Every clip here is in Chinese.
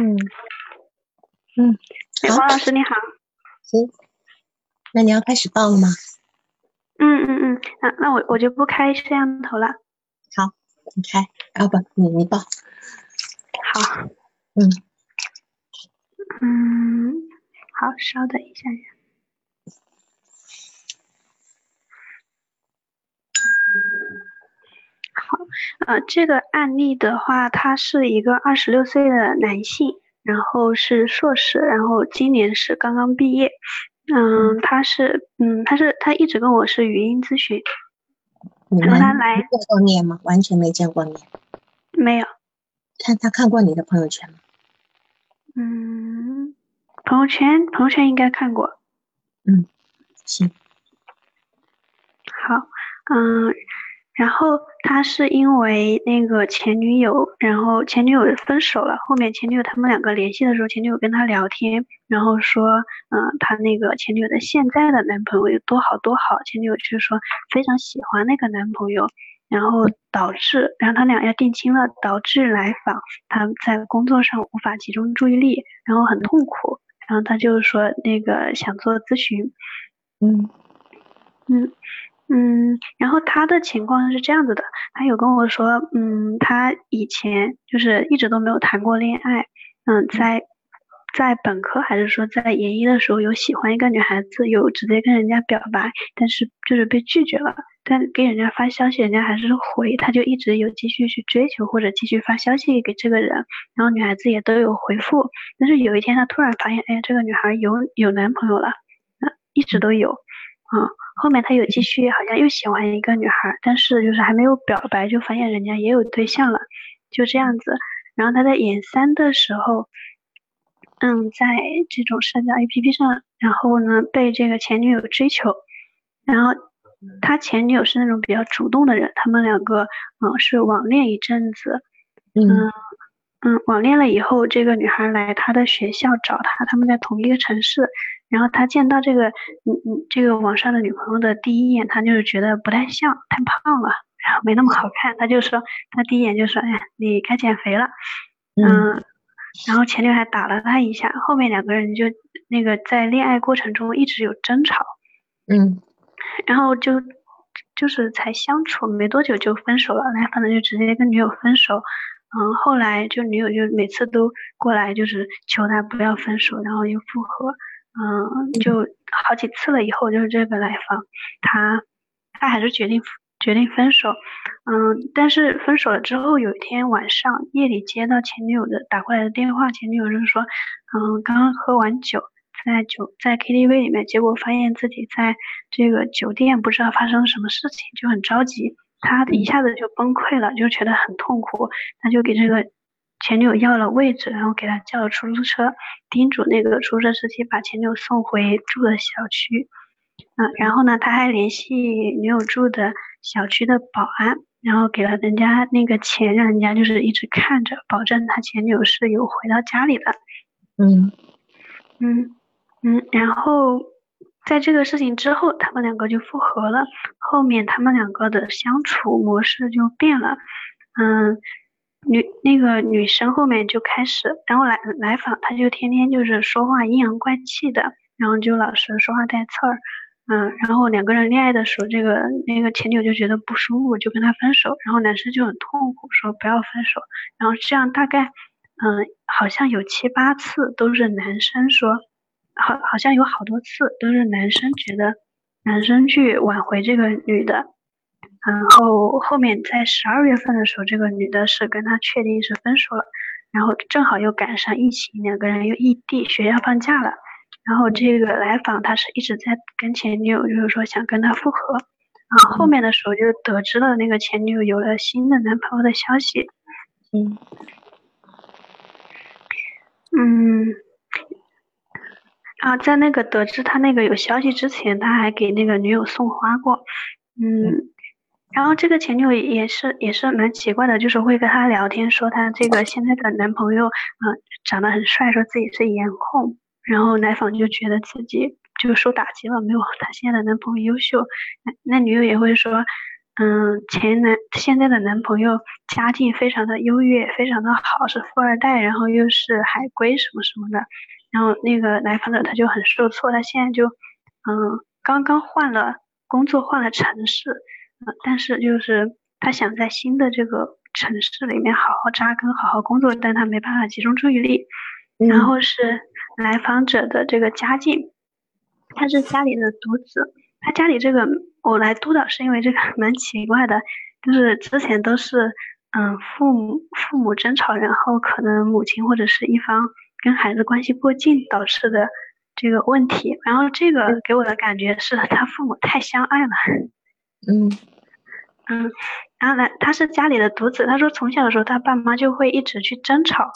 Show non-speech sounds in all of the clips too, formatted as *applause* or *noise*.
嗯嗯，哎，王老师你好。行，那你要开始报了吗？嗯嗯嗯，那那我我就不开摄像头了。好，你开，啊不，你你报。好。嗯嗯，好，稍等一下。好，呃，这个案例的话，他是一个二十六岁的男性，然后是硕士，然后今年是刚刚毕业。嗯，他是，嗯，他是他一直跟我是语音咨询。你们见过面吗？完全没见过面。没有。看他看过你的朋友圈吗？嗯，朋友圈，朋友圈应该看过。嗯，行。好，嗯。然后他是因为那个前女友，然后前女友分手了。后面前女友他们两个联系的时候，前女友跟他聊天，然后说，嗯，他那个前女友的现在的男朋友有多好多好。前女友就是说非常喜欢那个男朋友，然后导致，然后他俩要定亲了，导致来访他在工作上无法集中注意力，然后很痛苦。然后他就说那个想做咨询，嗯，嗯。嗯，然后他的情况是这样子的，他有跟我说，嗯，他以前就是一直都没有谈过恋爱，嗯，在在本科还是说在研一的时候有喜欢一个女孩子，有直接跟人家表白，但是就是被拒绝了，但给人家发消息，人家还是回，他就一直有继续去追求或者继续发消息给这个人，然后女孩子也都有回复，但是有一天他突然发现，哎，这个女孩有有男朋友了，那，一直都有，啊。后面他有继续，好像又喜欢一个女孩，但是就是还没有表白，就发现人家也有对象了，就这样子。然后他在演三的时候，嗯，在这种社交 APP 上，然后呢被这个前女友追求，然后他前女友是那种比较主动的人，他们两个嗯是网恋一阵子，嗯嗯网恋了以后，这个女孩来他的学校找他，他们在同一个城市。然后他见到这个，嗯嗯，这个网上的女朋友的第一眼，他就是觉得不太像，太胖了，然后没那么好看。他就说，他第一眼就说，哎，你该减肥了，嗯。然后前女友还打了他一下，后面两个人就那个在恋爱过程中一直有争吵，嗯。然后就就是才相处没多久就分手了，来访的就直接跟女友分手，嗯。后来就女友就每次都过来就是求他不要分手，然后又复合。嗯，就好几次了，以后就是这个来访，他他还是决定决定分手。嗯，但是分手了之后，有一天晚上夜里接到前女友的打过来的电话，前女友就是说，嗯，刚刚喝完酒，在酒在 KTV 里面，结果发现自己在这个酒店不知道发生什么事情，就很着急，他一下子就崩溃了，就觉得很痛苦，他就给这个。前女友要了位置，然后给他叫了出租车，叮嘱那个出租车司机把前女友送回住的小区。嗯，然后呢，他还联系女友住的小区的保安，然后给了人家那个钱，让人家就是一直看着，保证他前女友是有回到家里的。嗯嗯嗯，然后在这个事情之后，他们两个就复合了。后面他们两个的相处模式就变了。嗯。女那个女生后面就开始，然后来来访，她就天天就是说话阴阳怪气的，然后就老是说话带刺儿，嗯，然后两个人恋爱的时候，这个那个前女友就觉得不舒服，就跟他分手，然后男生就很痛苦，说不要分手，然后这样大概，嗯，好像有七八次都是男生说，好，好像有好多次都是男生觉得，男生去挽回这个女的。然后后面在十二月份的时候，这个女的是跟他确定是分手了，然后正好又赶上疫情，两个人又异地，学校放假了。然后这个来访他是一直在跟前女友，就是说想跟他复合。然后后面的时候就得知了那个前女友有了新的男朋友的消息。嗯嗯，啊，在那个得知他那个有消息之前，他还给那个女友送花过。嗯。然后这个前女友也是也是蛮奇怪的，就是会跟他聊天，说他这个现在的男朋友，嗯，长得很帅，说自己是颜控。然后来访就觉得自己就受打击了，没有他现在的男朋友优秀。那那女友也会说，嗯，前男现在的男朋友家境非常的优越，非常的好，是富二代，然后又是海归什么什么的。然后那个来访者他就很受挫，他现在就嗯刚刚换了工作，换了城市，嗯，但是就是他想在新的这个城市里面好好扎根，好好工作，但他没办法集中注意力。然后是来访者的这个家境，他是家里的独子，他家里这个我来督导是因为这个 *laughs* 蛮奇怪的，就是之前都是嗯父母父母争吵，然后可能母亲或者是一方跟孩子关系过近导致的这个问题，然后这个给我的感觉是他父母太相爱了，嗯嗯，然后呢他是家里的独子，他说从小的时候他爸妈就会一直去争吵。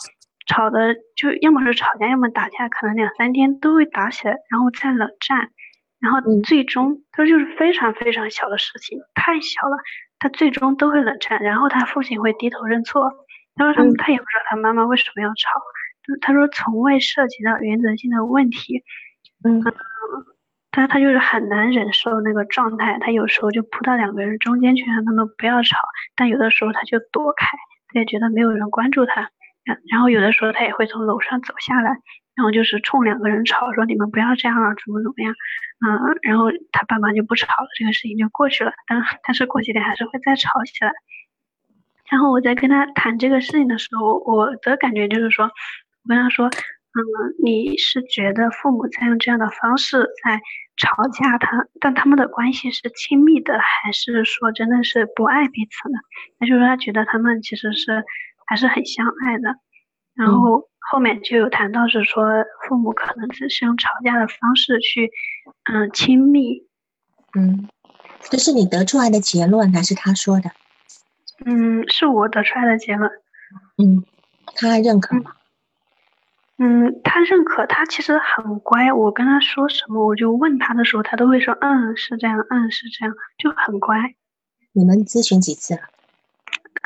吵的就要么是吵架，要么打架，可能两三天都会打起来，然后再冷战，然后最终他说就是非常非常小的事情，太小了，他最终都会冷战，然后他父亲会低头认错。他说他他也不知道他妈妈为什么要吵，他说从未涉及到原则性的问题。嗯，他他就是很难忍受那个状态，他有时候就扑到两个人中间去让他们不要吵，但有的时候他就躲开，他也觉得没有人关注他。然后有的时候他也会从楼上走下来，然后就是冲两个人吵，说你们不要这样啊，怎么怎么样，嗯，然后他爸妈就不吵了，这个事情就过去了。但但是过几天还是会再吵起来。然后我在跟他谈这个事情的时候，我的感觉就是说，我跟他说，嗯，你是觉得父母在用这样的方式在吵架，他但他们的关系是亲密的，还是说真的是不爱彼此呢？那就是他觉得他们其实是。还是很相爱的，然后后面就有谈到是说父母可能只是用吵架的方式去，嗯，亲密，嗯，这是你得出来的结论还是他说的？嗯，是我得出来的结论。嗯，他认可吗？嗯，他认可，他其实很乖。我跟他说什么，我就问他的时候，他都会说，嗯，是这样，嗯，是这样，就很乖。你们咨询几次了？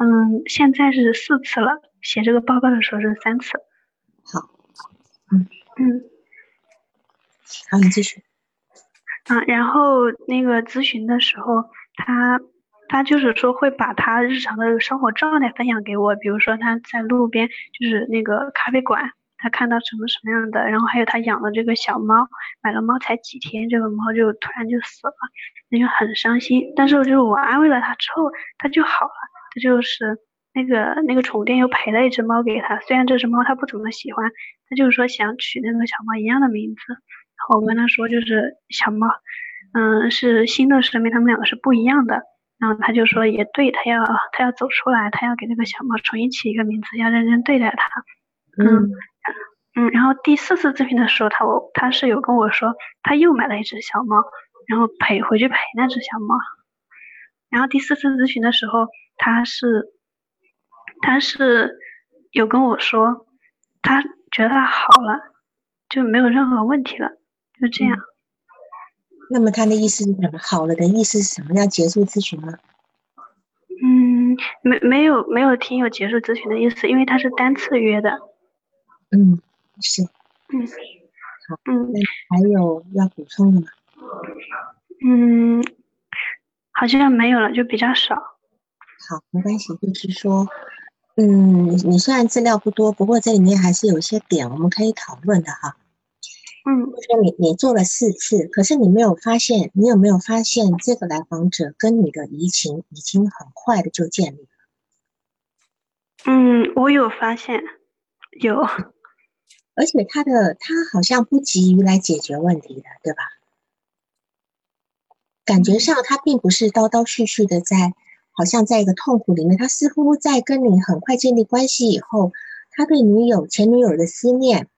嗯，现在是四次了。写这个报告的时候是三次。好，嗯嗯，好，你继续。啊，然后那个咨询的时候，他他就是说会把他日常的生活状态分享给我，比如说他在路边就是那个咖啡馆，他看到什么什么样的，然后还有他养的这个小猫，买了猫才几天，这个猫就突然就死了，那就很伤心。但是就是我安慰了他之后，他就好了。他就是那个那个宠物店又赔了一只猫给他，虽然这只猫他不怎么喜欢，他就是说想取那个小猫一样的名字。然后我跟他说，就是小猫，嗯，是新的生命，他们两个是不一样的。然后他就说也对，他要他要走出来，他要给那个小猫重新起一个名字，要认真对待它。嗯嗯。然后第四次咨询的时候，他我他是有跟我说，他又买了一只小猫，然后陪回去陪那只小猫。然后第四次咨询的时候。他是，他是有跟我说，他觉得他好了，就没有任何问题了，就这样。那么他的意思是什么？好了的意思是什么？要结束咨询吗？嗯，没没有没有听有结束咨询的意思，因为他是单次约的。嗯，是。嗯。好。嗯。那还有要补充的吗？嗯，好像没有了，就比较少。好，没关系，就是说，嗯，你虽然资料不多，不过这里面还是有一些点我们可以讨论的哈。嗯，说你你做了四次，可是你没有发现，你有没有发现这个来访者跟你的移情已经很快的就建立了？嗯，我有发现，有，而且他的他好像不急于来解决问题的，对吧？感觉上他并不是叨叨絮絮的在。好像在一个痛苦里面，他似乎在跟你很快建立关系以后，他对女友、前女友的思念，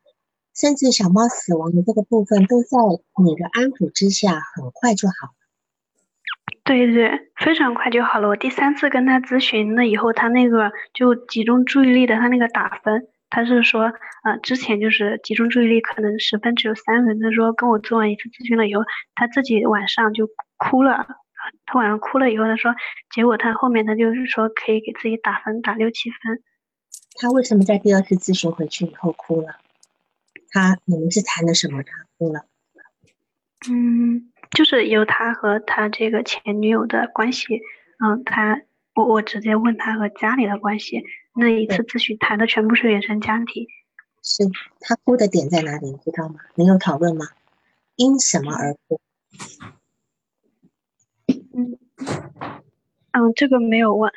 甚至小猫死亡的这个部分，都在你的安抚之下，很快就好了。对对，非常快就好了。我第三次跟他咨询了以后，他那个就集中注意力的，他那个打分，他是说，呃，之前就是集中注意力可能十分只有三分，他说跟我做完一次咨询了以后，他自己晚上就哭了。他晚上哭了以后，他说，结果他后面他就是说可以给自己打分，打六七分。他为什么在第二次咨询回去以后哭了？他你们是谈的什么？他哭了？嗯，就是有他和他这个前女友的关系，嗯，他我我直接问他和家里的关系，那一次咨询谈的全部是原生家庭。是他哭的点在哪里？你知道吗？你有讨论吗？因什么而哭？嗯嗯，这个没有问。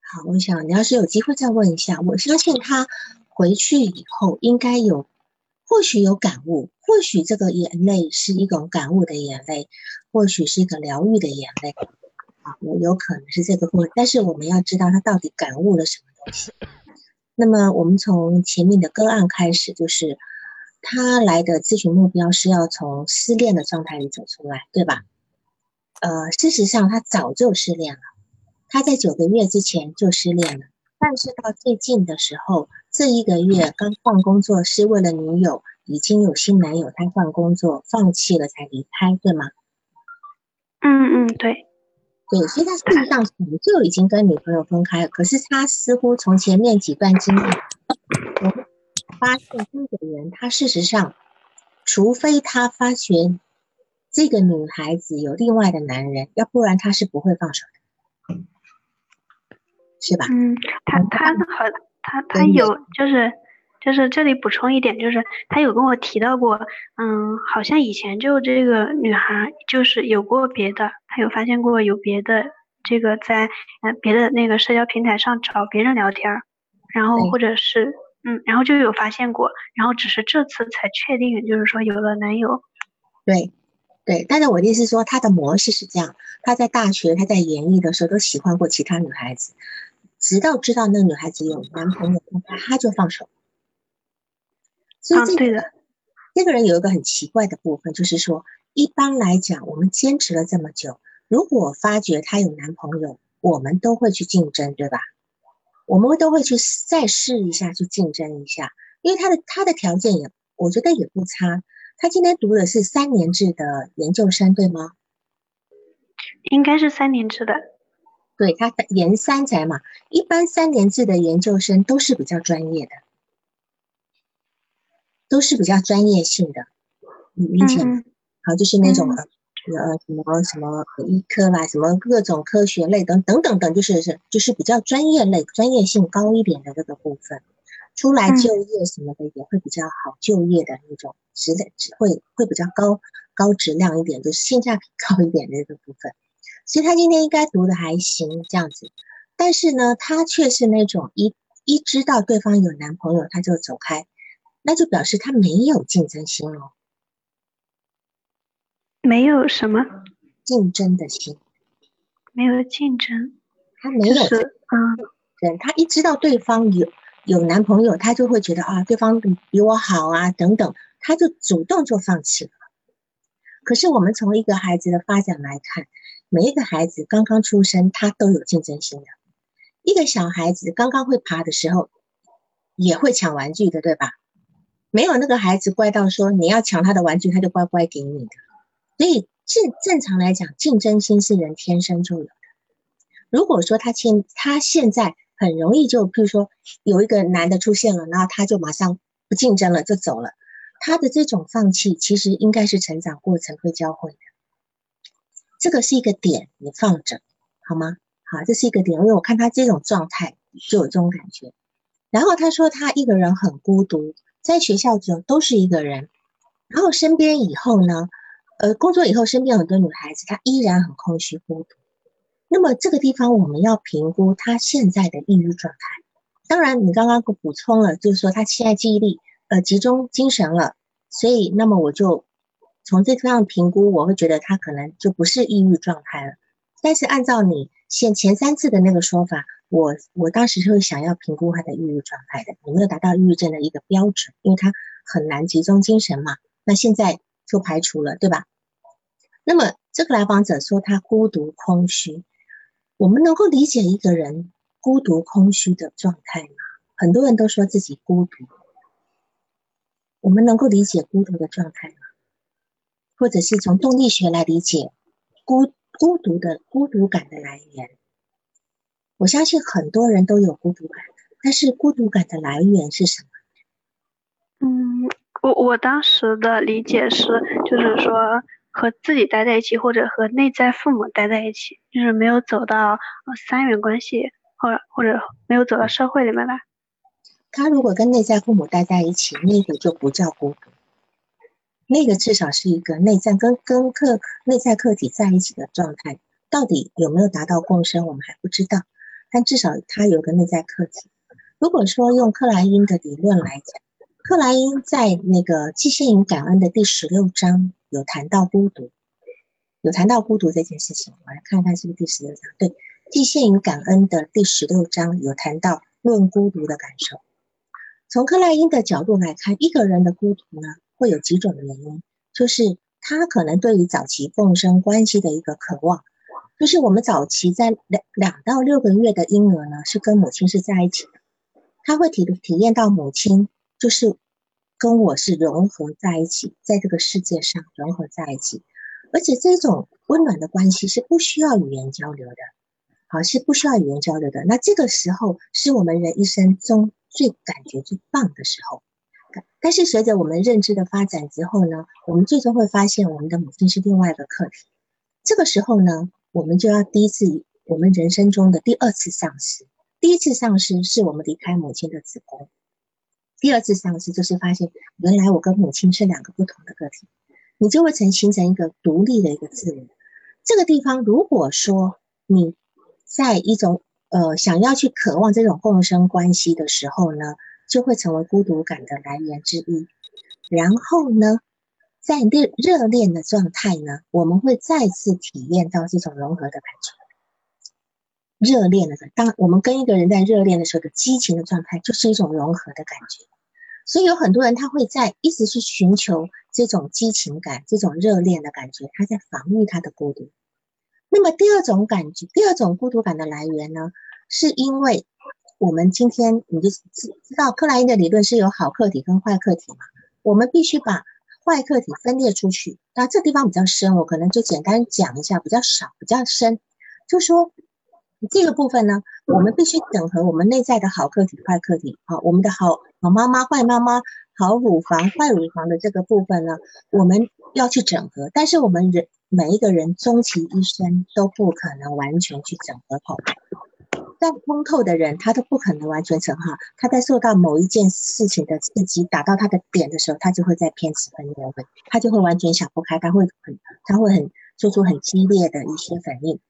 好，我想你要是有机会再问一下，我相信他回去以后应该有，或许有感悟，或许这个眼泪是一种感悟的眼泪，或许是一个疗愈的眼泪，啊，有有可能是这个部分，但是我们要知道他到底感悟了什么。那么我们从前面的个案开始，就是他来的咨询目标是要从失恋的状态里走出来，对吧？呃，事实上他早就失恋了。他在九个月之前就失恋了，但是到最近的时候，这一个月刚换工作是为了女友，已经有新男友，他换工作放弃了才离开，对吗？嗯嗯，对，对，所以他事实上早就已经跟女朋友分开了，可是他似乎从前面几段经历，我发现这个人他事实上，除非他发觉这个女孩子有另外的男人，要不然他是不会放手的。是吧？嗯，他他和他他有就是就是这里补充一点，就是他有跟我提到过，嗯，好像以前就这个女孩就是有过别的，他有发现过有别的这个在呃别的那个社交平台上找别人聊天，然后或者是嗯，然后就有发现过，然后只是这次才确定，就是说有了男友。对对，但是我的意思是说，他的模式是这样，他在大学他在研艺的时候都喜欢过其他女孩子。直到知道那个女孩子有男朋友，他就放手。所以这个这个人有一个很奇怪的部分，就是说，一般来讲，我们坚持了这么久，如果发觉她有男朋友，我们都会去竞争，对吧？我们都会去再试一下，去竞争一下，因为她的她的条件也，我觉得也不差。她今天读的是三年制的研究生，对吗？应该是三年制的。对他研三才嘛，一般三年制的研究生都是比较专业的，都是比较专业性的，你理解吗？好，就是那种呃什么什么医科啦，什么各种科学类等等等等，就是是就是比较专业类、专业性高一点的这个部分，出来就业什么的也会比较好就业的那种质量，会会比较高高质量一点，就是性价比高一点的这个部分。所以他今天应该读的还行，这样子，但是呢，他却是那种一一知道对方有男朋友他就走开，那就表示他没有竞争心哦，没有什么竞争的心，没有竞争，他没有，嗯，对，他一知道对方有有男朋友，他就会觉得啊，对方比我好啊，等等，他就主动就放弃了。可是我们从一个孩子的发展来看。每一个孩子刚刚出生，他都有竞争心的。一个小孩子刚刚会爬的时候，也会抢玩具的，对吧？没有那个孩子乖到说你要抢他的玩具，他就乖乖给你的。所以正正常来讲，竞争心是人天生就有的。如果说他现他现在很容易就，譬如说有一个男的出现了，然后他就马上不竞争了，就走了。他的这种放弃，其实应该是成长过程会教会的。这个是一个点，你放着好吗？好，这是一个点，因为我看他这种状态就有这种感觉。然后他说他一个人很孤独，在学校就都是一个人，然后身边以后呢，呃，工作以后身边很多女孩子，她依然很空虚孤独。那么这个地方我们要评估她现在的抑郁状态。当然，你刚刚补充了，就是说他现在记忆力呃集中精神了，所以那么我就。从这方评估，我会觉得他可能就不是抑郁状态了。但是按照你现前三次的那个说法，我我当时是会想要评估他的抑郁状态的，有没有达到抑郁症的一个标准？因为他很难集中精神嘛。那现在就排除了，对吧？那么这个来访者说他孤独空虚，我们能够理解一个人孤独空虚的状态吗？很多人都说自己孤独，我们能够理解孤独的状态吗？或者是从动力学来理解孤孤独的孤独感的来源，我相信很多人都有孤独感，但是孤独感的来源是什么？嗯，我我当时的理解是，就是说和自己待在一起，或者和内在父母待在一起，就是没有走到呃三元关系，或者或者没有走到社会里面来。他如果跟内在父母待在一起，那个就不叫孤独，那个至少是一个内在跟跟客内在客体在一起的状态。到底有没有达到共生，我们还不知道。但至少他有个内在客体。如果说用克莱因的理论来讲，克莱因在那个《寄信与感恩》的第十六章有谈到孤独，有谈到孤独这件事情。我来看看是不是第十六章？对，《寄信与感恩》的第十六章有谈到论孤独的感受。从克莱因的角度来看，一个人的孤独呢，会有几种原因，就是他可能对于早期共生关系的一个渴望。就是我们早期在两两到六个月的婴儿呢，是跟母亲是在一起的，他会体体验到母亲就是跟我是融合在一起，在这个世界上融合在一起，而且这种温暖的关系是不需要语言交流的，好是不需要语言交流的。那这个时候是我们人一生中最感觉最棒的时候，但是随着我们认知的发展之后呢，我们最终会发现我们的母亲是另外一个课题，这个时候呢。我们就要第一次，我们人生中的第二次丧失。第一次丧失是我们离开母亲的子宫，第二次丧失就是发现原来我跟母亲是两个不同的个体，你就会成形成一个独立的一个自我。这个地方，如果说你在一种呃想要去渴望这种共生关系的时候呢，就会成为孤独感的来源之一。然后呢？在热热恋的状态呢，我们会再次体验到这种融合的感觉。热恋的当我们跟一个人在热恋的时候的激情的状态，就是一种融合的感觉。所以有很多人他会在一直去寻求这种激情感、这种热恋的感觉，他在防御他的孤独。那么第二种感觉，第二种孤独感的来源呢，是因为我们今天你就知知道克莱因的理论是有好客体跟坏客体嘛，我们必须把。坏客体分裂出去，那这地方比较深，我可能就简单讲一下，比较少，比较深。就说这个部分呢，我们必须整合我们内在的好客体、坏客体。好，我们的好好妈妈、坏妈妈、好乳房、坏乳房的这个部分呢，我们要去整合。但是我们人每一个人终其一生都不可能完全去整合好。但通透的人，他都不可能完全成哈。他在受到某一件事情的刺激，打到他的点的时候，他就会在偏执分裂，会他就会完全想不开，他会很他会很做出很激烈的一些反应。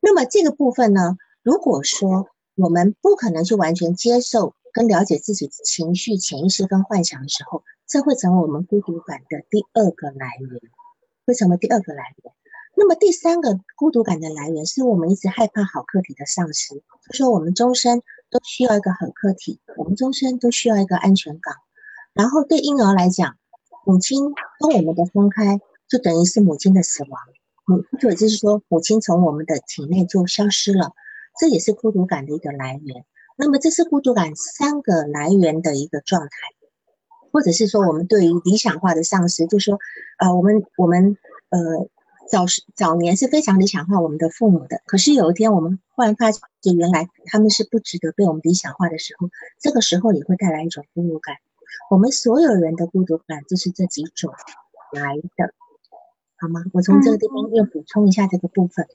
那么这个部分呢，如果说我们不可能去完全接受跟了解自己情绪、潜意识跟幻想的时候，这会成为我们孤独感的第二个来源，会成为第二个来源。那么第三个孤独感的来源，是我们一直害怕好客体的丧失。就说我们终身都需要一个好客体，我们终身都需要一个安全感。然后对婴儿来讲，母亲跟我们的分开，就等于是母亲的死亡。嗯，或者就是说，母亲从我们的体内就消失了，这也是孤独感的一个来源。那么这是孤独感三个来源的一个状态，或者是说，我们对于理想化的丧失，就说，呃，我们我们呃。早时早年是非常理想化我们的父母的，可是有一天我们忽然发现，原来他们是不值得被我们理想化的时候，这个时候也会带来一种孤独感。我们所有人的孤独感就是这几种来的，好吗？我从这个地方又补充一下这个部分。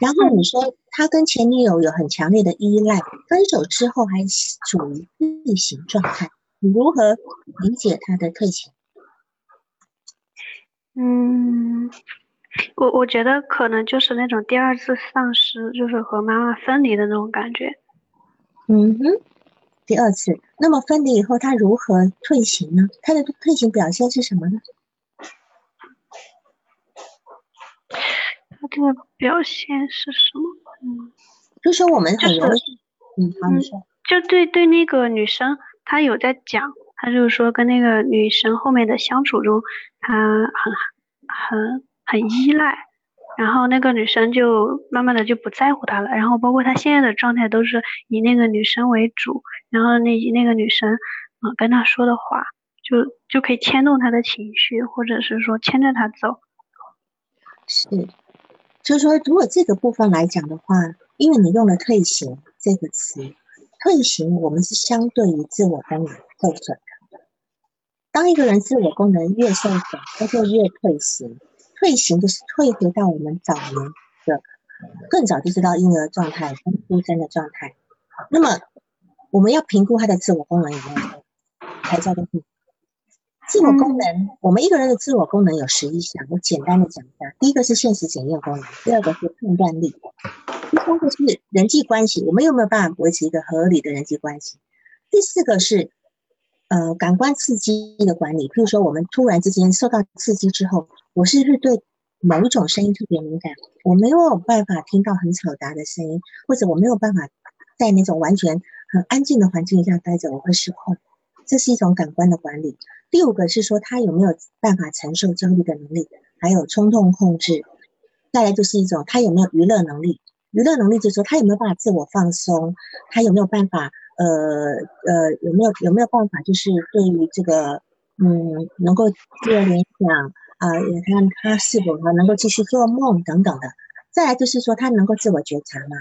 然后你说他跟前女友有很强烈的依赖，分手之后还处于逆行状态，你如何理解他的退行？嗯。*laughs* 我我觉得可能就是那种第二次丧失，就是和妈妈分离的那种感觉。嗯哼，第二次。那么分离以后，他如何退行呢？他的退行表现是什么呢？他的表现是什么？嗯，就说我们很容易，嗯，好，你说。就对对那个女生，她有在讲，她就是说跟那个女生后面的相处中，她很很。很依赖，然后那个女生就慢慢的就不在乎他了，然后包括他现在的状态都是以那个女生为主，然后那以那个女生，嗯，跟他说的话就就可以牵动他的情绪，或者是说牵着他走。是，就是说，如果这个部分来讲的话，因为你用了“退行”这个词，退行我们是相对于自我功能受损的。当一个人自我功能越受损，他就越退行。退行就是退回到我们早年的更早就知道婴儿状态跟出生的状态。那么我们要评估他的自我功能有没有，才叫做自我功能。我们一个人的自我功能有十一项，我简单的讲一下。第一个是现实检验功能，第二个是判断力，第三个是人际关系，我们有没有办法维持一个合理的人际关系？第四个是。呃，感官刺激的管理，譬如说，我们突然之间受到刺激之后，我是不是对某一种声音特别敏感？我没有办法听到很嘈杂的声音，或者我没有办法在那种完全很安静的环境下待着，我会失控。这是一种感官的管理。第五个是说，他有没有办法承受焦虑的能力，还有冲动控制。再来就是一种，他有没有娱乐能力？娱乐能力就是说，他有没有办法自我放松？他有没有办法？呃呃，有没有有没有办法，就是对于这个，嗯，能够自由联想啊，也看他是否他能够继续做梦等等的。再来就是说，他能够自我觉察吗？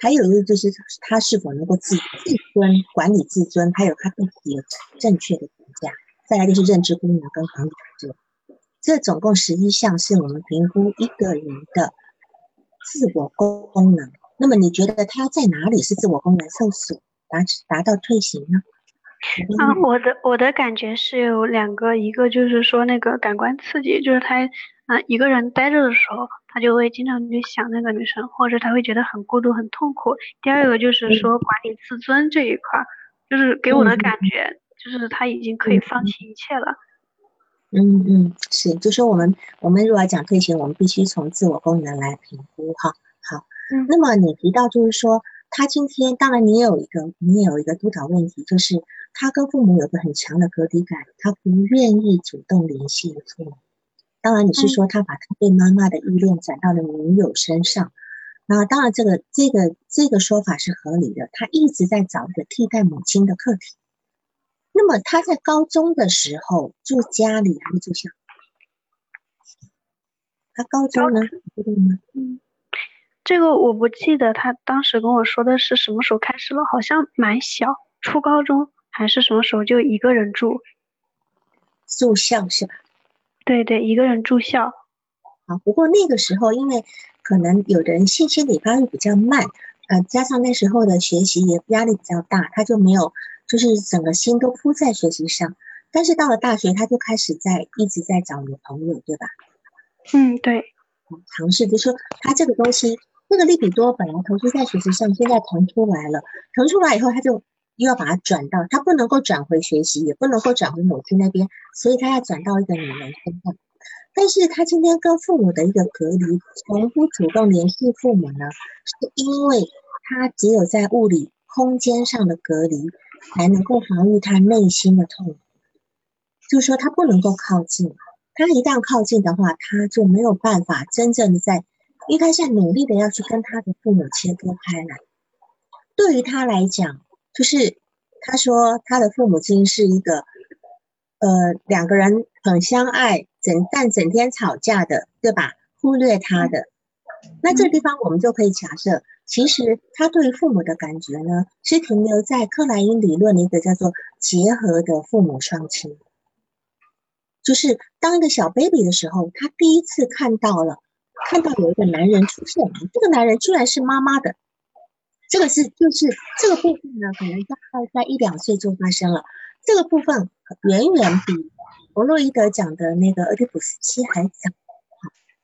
还有一个就是他是否能够自自尊管理自尊，还有他对自己有正确的评价。再来就是认知功能跟管理者，这总共十一项是我们评估一个人的自我功能。那么你觉得他在哪里是自我功能受损？达达到退行呢？啊，我的我的感觉是有两个，一个就是说那个感官刺激，就是他啊一个人待着的时候，他就会经常去想那个女生，或者他会觉得很孤独、很痛苦。第二个就是说管理自尊这一块，就是给我的感觉就是他已经可以放弃一切了。嗯嗯，是，就是我们我们如果要讲退行，我们必须从自我功能来评估哈。好，嗯，那么你提到就是说。他今天当然，你也有一个，你也有一个督导问题，就是他跟父母有个很强的隔离感，他不愿意主动联系父母。当然，你是说他把他对妈妈的依恋转到了女友身上，那当然这个这个这个说法是合理的。他一直在找一个替代母亲的课题。那么他在高中的时候住家里还是住校？他高中呢？这个我不记得他当时跟我说的是什么时候开始了，好像蛮小，初高中还是什么时候就一个人住，住校是吧？对对，一个人住校。啊，不过那个时候因为可能有的人信息理发育比较慢，呃，加上那时候的学习也压力比较大，他就没有就是整个心都扑在学习上。但是到了大学，他就开始在一直在找女朋友，对吧？嗯，对。尝试就说他这个东西。那个利比多本来投资在学习上，现在腾出来了，腾出来以后，他就又要把它转到，他不能够转回学习，也不能够转回母亲那边，所以他要转到一个女人身上。但是他今天跟父母的一个隔离，从不主动联系父母呢，是因为他只有在物理空间上的隔离，才能够防御他内心的痛苦。就是说，他不能够靠近，他一旦靠近的话，他就没有办法真正的在。因为他在努力的要去跟他的父母切割开来，对于他来讲，就是他说他的父母亲是一个，呃，两个人很相爱，整但整天吵架的，对吧？忽略他的，那这个地方我们就可以假设，其实他对于父母的感觉呢，是停留在克莱因理论的一个叫做结合的父母双亲，就是当一个小 baby 的时候，他第一次看到了。看到有一个男人出现，这个男人居然是妈妈的，这个是就是这个部分呢，可能大概在一两岁就发生了。这个部分远远比弗洛伊德讲的那个俄狄浦斯期还早。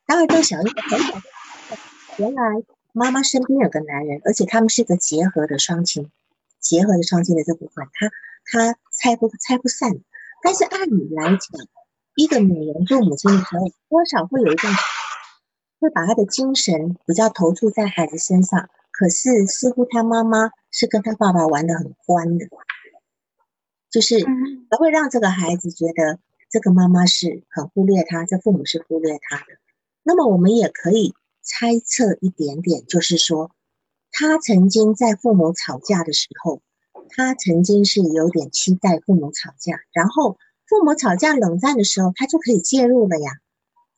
当然，这个小一很小，原来妈妈身边有个男人，而且他们是个结合的双亲，结合的双亲的这部分，他他拆不拆不散。但是按理来讲，一个女人做母亲的时候，多少会有一段。会把她的精神比较投注在孩子身上，可是似乎他妈妈是跟他爸爸玩的很欢的，就是还会让这个孩子觉得这个妈妈是很忽略他，这父母是忽略他的。那么我们也可以猜测一点点，就是说他曾经在父母吵架的时候，他曾经是有点期待父母吵架，然后父母吵架冷战的时候，他就可以介入了呀。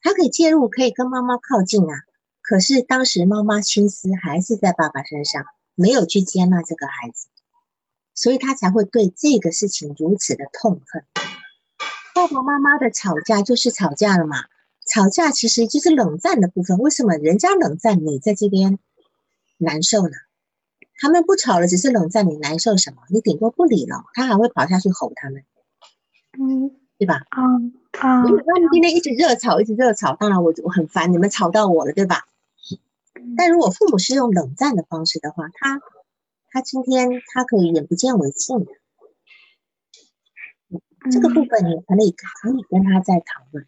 他可以介入，可以跟妈妈靠近啊。可是当时妈妈心思还是在爸爸身上，没有去接纳这个孩子，所以他才会对这个事情如此的痛恨。爸爸妈妈的吵架就是吵架了嘛，吵架其实就是冷战的部分。为什么人家冷战，你在这边难受呢？他们不吵了，只是冷战，你难受什么？你顶多不理了，他还会跑下去吼他们，嗯，对吧？嗯嗯，如果他们今天一直热吵，一直热吵，当然我我很烦，你们吵到我了，对吧？但如果父母是用冷战的方式的话，他他今天他可以眼不见为净的，这个部分你可以可以跟他再讨论。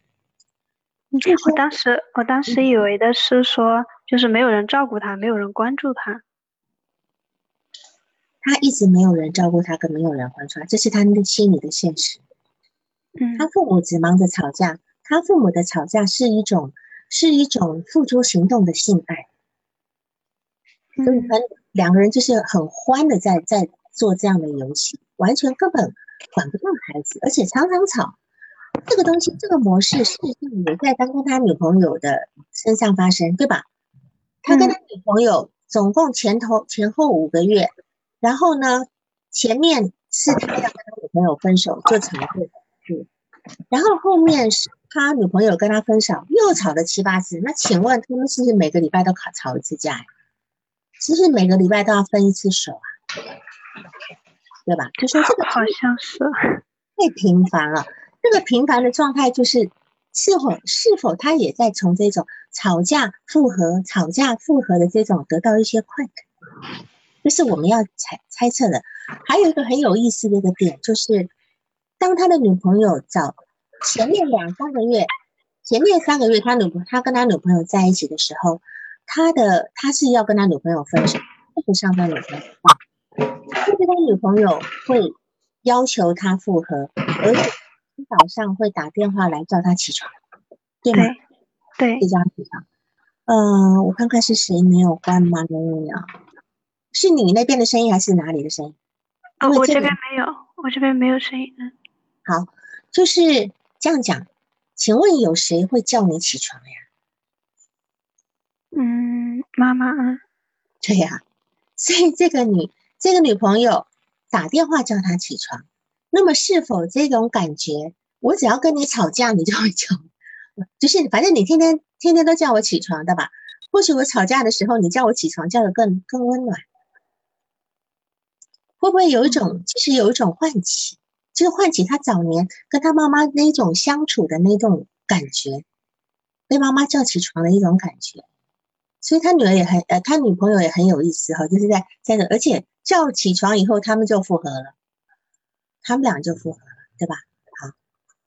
我当时我当时以为的是说，就是没有人照顾他，没有人关注他。他一直没有人照顾他，跟没有人关注他，这是他的心里的现实。嗯，他父母只忙着吵架，他父母的吵架是一种是一种付诸行动的性爱。所以很两个人就是很欢的在在做这样的游戏，完全根本管不到孩子，而且常常吵。这个东西，这个模式事实上也在刚刚他女朋友的身上发生，对吧？他跟他女朋友总共前头前后五个月，然后呢，前面是他要跟他女朋友分手就吵过，嗯，然后后面是他女朋友跟他分手又吵了七八次。那请问他们是不是每个礼拜都吵吵一次架？其实每个礼拜都要分一次手啊，对吧？就说这个好像是太频繁了。这个频繁的状态，就是是否是否他也在从这种吵架复合、吵架复合的这种得到一些快感，这是我们要猜猜测的。还有一个很有意思的一个点，就是当他的女朋友找前面两三个月，前面三个月他女他跟他女朋友在一起的时候。他的他是要跟他女朋友分手，不上他女朋友，但是他女朋友会要求他复合，而且早上会打电话来叫他起床，对吗？对，叫他起床。嗯，我看看是谁没有关麦呀？是你那边的声音还是哪里的声音？哦，我这边没有，我这边没有声音。嗯，好，就是这样讲。请问有谁会叫你起床呀？嗯，妈啊，对呀，所以这个女这个女朋友打电话叫他起床，那么是否这种感觉，我只要跟你吵架，你就会叫，*laughs* 就是反正你天天天天都叫我起床的吧？或许我吵架的时候，你叫我起床叫的更更温暖，会不会有一种其实有一种唤起，就是唤起他早年跟他妈妈那种相处的那种感觉，被妈妈叫起床的一种感觉。所以他女儿也很呃，他女朋友也很有意思哈，就是在在那，而且叫起床以后，他们就复合了，他们俩就复合了，对吧？好，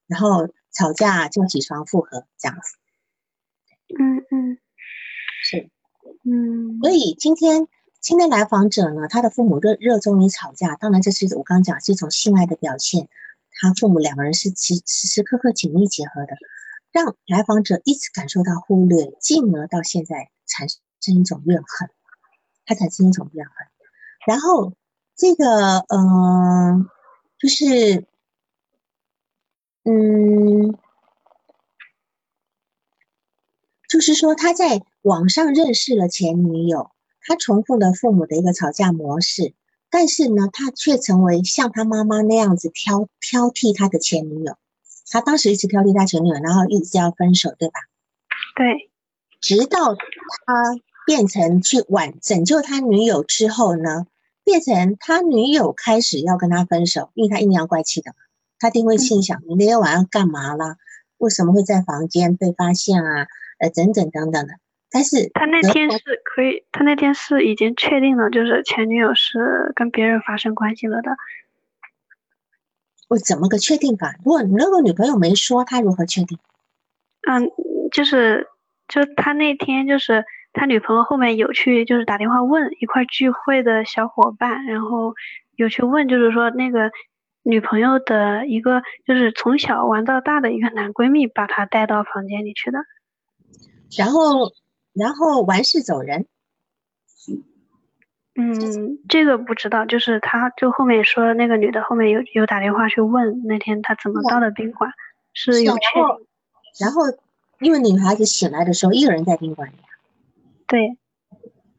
然后吵架就起床复合这样子。嗯嗯，是，嗯。所以今天今天来访者呢，他的父母热热衷于吵架，当然这是我刚刚讲是一种性爱的表现，他父母两个人是时时时刻刻紧密结合的，让来访者一直感受到忽略，进而到现在。产生一种怨恨，他产生一种怨恨，然后这个嗯，就是，嗯，就是说他在网上认识了前女友，他重复了父母的一个吵架模式，但是呢，他却成为像他妈妈那样子挑挑剔他的前女友，他当时一直挑剔他前女友，然后一直要分手，对吧？对。直到他变成去挽拯救他女友之后呢，变成他女友开始要跟他分手，因为他阴阳怪气的，他定会心想：你那天晚上干嘛啦？为什么会在房间被发现啊？呃，等等等等的。但是他那天是可以，他那天是已经确定了，就是前女友是跟别人发生关系了的。我怎么个确定法？如果如果女朋友没说，他如何确定？嗯，就是。就他那天就是他女朋友后面有去就是打电话问一块聚会的小伙伴，然后有去问就是说那个女朋友的一个就是从小玩到大的一个男闺蜜把他带到房间里去的，然后然后完事走人。嗯，这个不知道，就是他就后面说那个女的后面有有打电话去问那天他怎么到的宾馆，是有确定，然后。因为女孩子醒来的时候，一个人在宾馆里啊。对，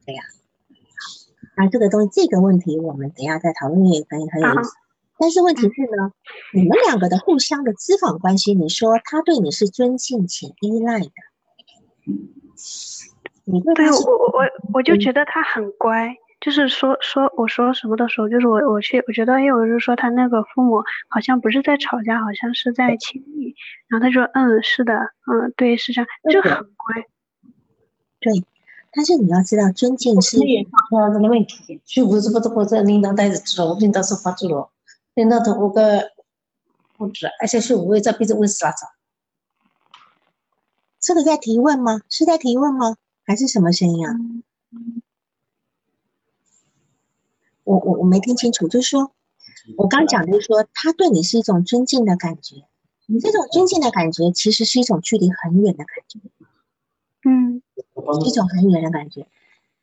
对呀。好，那这个东西，这个问题我们等下再讨论，也很很有意思。但是问题是呢，你们两个的互相的咨访关系，你说他对你是尊敬且依赖的，你对对我我我我就觉得他很乖，就是说说我说什么的时候，就是我我去我觉得，因为我是说他那个父母好像不是在吵架，好像是在亲密，然后他说嗯是的，嗯对是这样，就很乖，对。但是你要知道，尊敬是也发生这个问题，所以我是不是或者领导带着做，领导是发作了，领导他我个不知，而且是我也在逼着问啥子？这个在提问吗？是在提问吗？还是什么声音啊？我我我没听清楚，就是说我刚讲的是说，他对你是一种尊敬的感觉，你这种尊敬的感觉其实是一种距离很远的感觉。嗯，一种很远的感觉。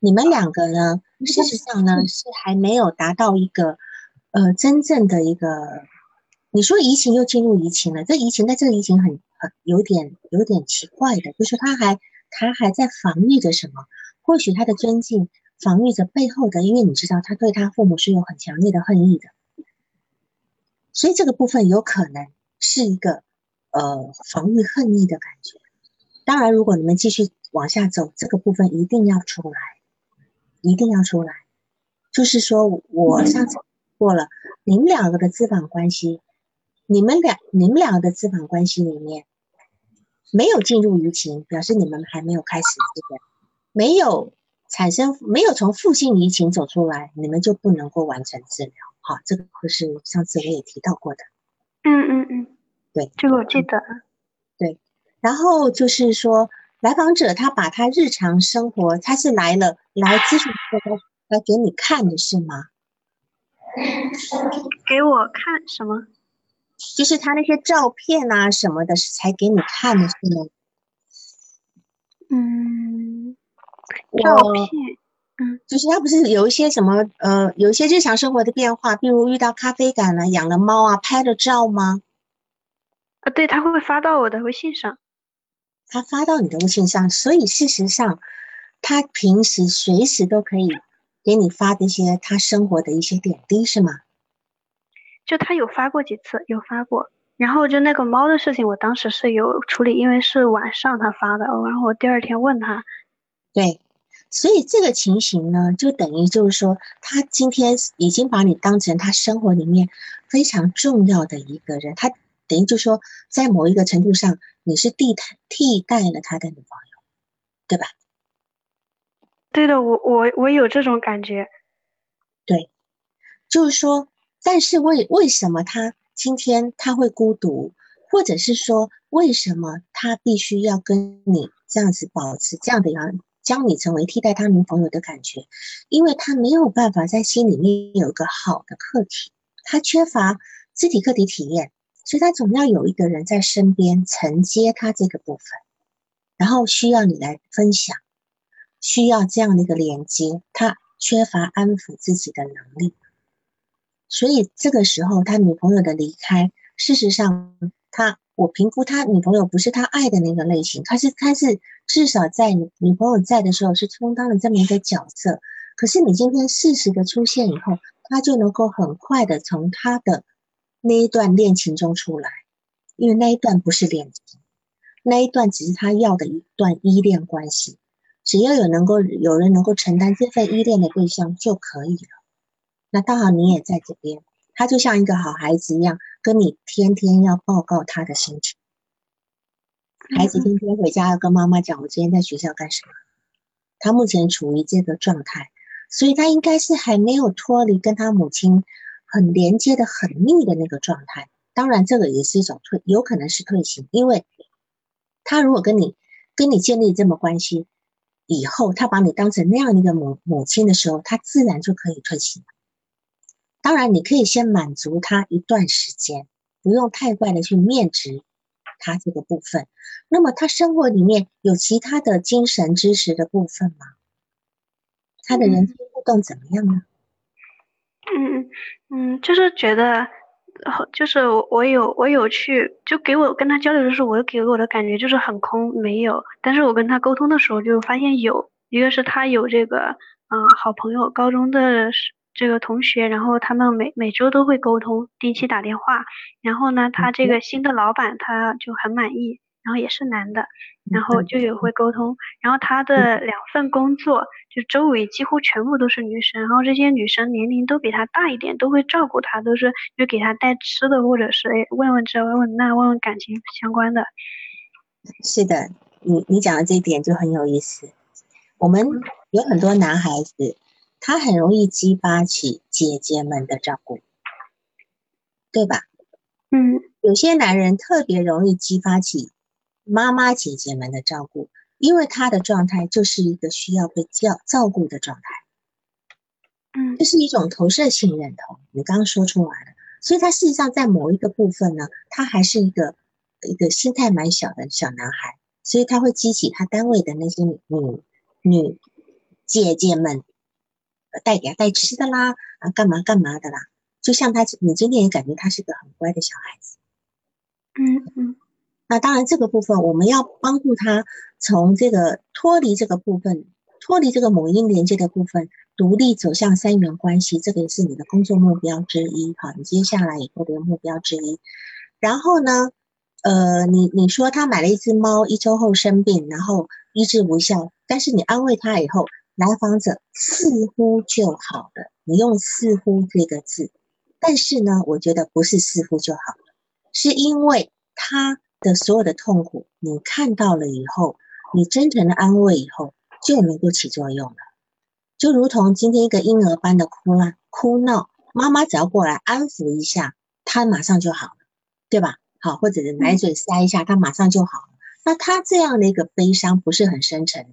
你们两个呢，事实上呢是还没有达到一个呃真正的一个。你说移情又进入移情了，这移情，但这个移情很很有点有点奇怪的，就是他还他还在防御着什么？或许他的尊敬防御着背后的，因为你知道他对他父母是有很强烈的恨意的，所以这个部分有可能是一个呃防御恨意的感觉。当然，如果你们继续往下走，这个部分一定要出来，一定要出来。就是说，我上次过了，你们两个的资访关系，你们俩你们两个的资访关系里面没有进入舆情，表示你们还没有开始这个，没有产生，没有从负性移情走出来，你们就不能够完成治疗。好，这个是上次我也提到过的。嗯嗯嗯，对，这个我记得。对。然后就是说，来访者他把他日常生活，他是来了来咨询来来给你看的是吗？给我看什么？就是他那些照片啊什么的，才给你看的是吗？嗯，照片，嗯，就是他不是有一些什么呃，有一些日常生活的变化，比如遇到咖啡感了，养了猫啊，拍了照吗？啊，对，他会发到我的微信上。他发到你的微信上，所以事实上，他平时随时都可以给你发这些他生活的一些点滴，是吗？就他有发过几次，有发过。然后就那个猫的事情，我当时是有处理，因为是晚上他发的，然后我第二天问他。对，所以这个情形呢，就等于就是说，他今天已经把你当成他生活里面非常重要的一个人，他。等于就说，在某一个程度上，你是替代替代了他的女朋友，对吧？对的，我我我有这种感觉。对，就是说，但是为为什么他今天他会孤独，或者是说，为什么他必须要跟你这样子保持这样的样，将你成为替代他女朋友的感觉？因为他没有办法在心里面有一个好的客体，他缺乏肢体客体体验。所以他总要有一个人在身边承接他这个部分，然后需要你来分享，需要这样的一个连接。他缺乏安抚自己的能力，所以这个时候他女朋友的离开，事实上他我评估他女朋友不是他爱的那个类型，他是他是至少在女朋友在的时候是充当了这么一个角色。可是你今天适时的出现以后，他就能够很快的从他的。那一段恋情中出来，因为那一段不是恋情，那一段只是他要的一段依恋关系。只要有能够有人能够承担这份依恋的对象就可以了。那刚好你也在这边，他就像一个好孩子一样，跟你天天要报告他的心情。孩子天天回家要跟妈妈讲我今天在学校干什么。他目前处于这个状态，所以他应该是还没有脱离跟他母亲。很连接的很密的那个状态，当然这个也是一种退，有可能是退行，因为他如果跟你跟你建立这么关系以后，他把你当成那样一个母母亲的时候，他自然就可以退行。当然，你可以先满足他一段时间，不用太快的去面值他这个部分。那么他生活里面有其他的精神支持的部分吗？他的人际互动怎么样呢？嗯嗯，就是觉得，就是我有我有去，就给我跟他交流的时候，我给我的感觉就是很空，没有。但是我跟他沟通的时候，就发现有一个是他有这个，嗯，好朋友，高中的这个同学，然后他们每每周都会沟通，定期打电话。然后呢，他这个新的老板他就很满意，然后也是男的，然后就有会沟通。然后他的两份工作，就周围几乎全部都是女生，然后这些女生年龄都比他大一点，都会照顾他，都是就给他带吃的，或者是哎问问这问问那，问问感情相关的。是的，你你讲的这一点就很有意思。我们有很多男孩子，他很容易激发起姐姐们的照顾，对吧？嗯，有些男人特别容易激发起妈妈姐姐们的照顾，因为他的状态就是一个需要被照照顾的状态。嗯，这是一种投射性认同，你刚刚说出来了。所以他事实上在某一个部分呢，他还是一个一个心态蛮小的小男孩，所以他会激起他单位的那些女。女姐姐们，带给他带吃的啦，啊，干嘛干嘛的啦，就像他，你今天也感觉他是个很乖的小孩子，嗯嗯。那当然，这个部分我们要帮助他从这个脱离这个部分，脱离这个母婴连接的部分，独立走向三元关系，这个也是你的工作目标之一。好，你接下来以后的目标之一。然后呢，呃，你你说他买了一只猫，一周后生病，然后医治无效。但是你安慰他以后，来访者似乎就好了。你用“似乎”这个字，但是呢，我觉得不是似乎就好了，是因为他的所有的痛苦，你看到了以后，你真诚的安慰以后，就能够起作用了。就如同今天一个婴儿般的哭啦、哭闹，妈妈只要过来安抚一下，他马上就好了，对吧？好，或者是奶嘴塞一下，他马上就好了。那他这样的一个悲伤，不是很深沉的。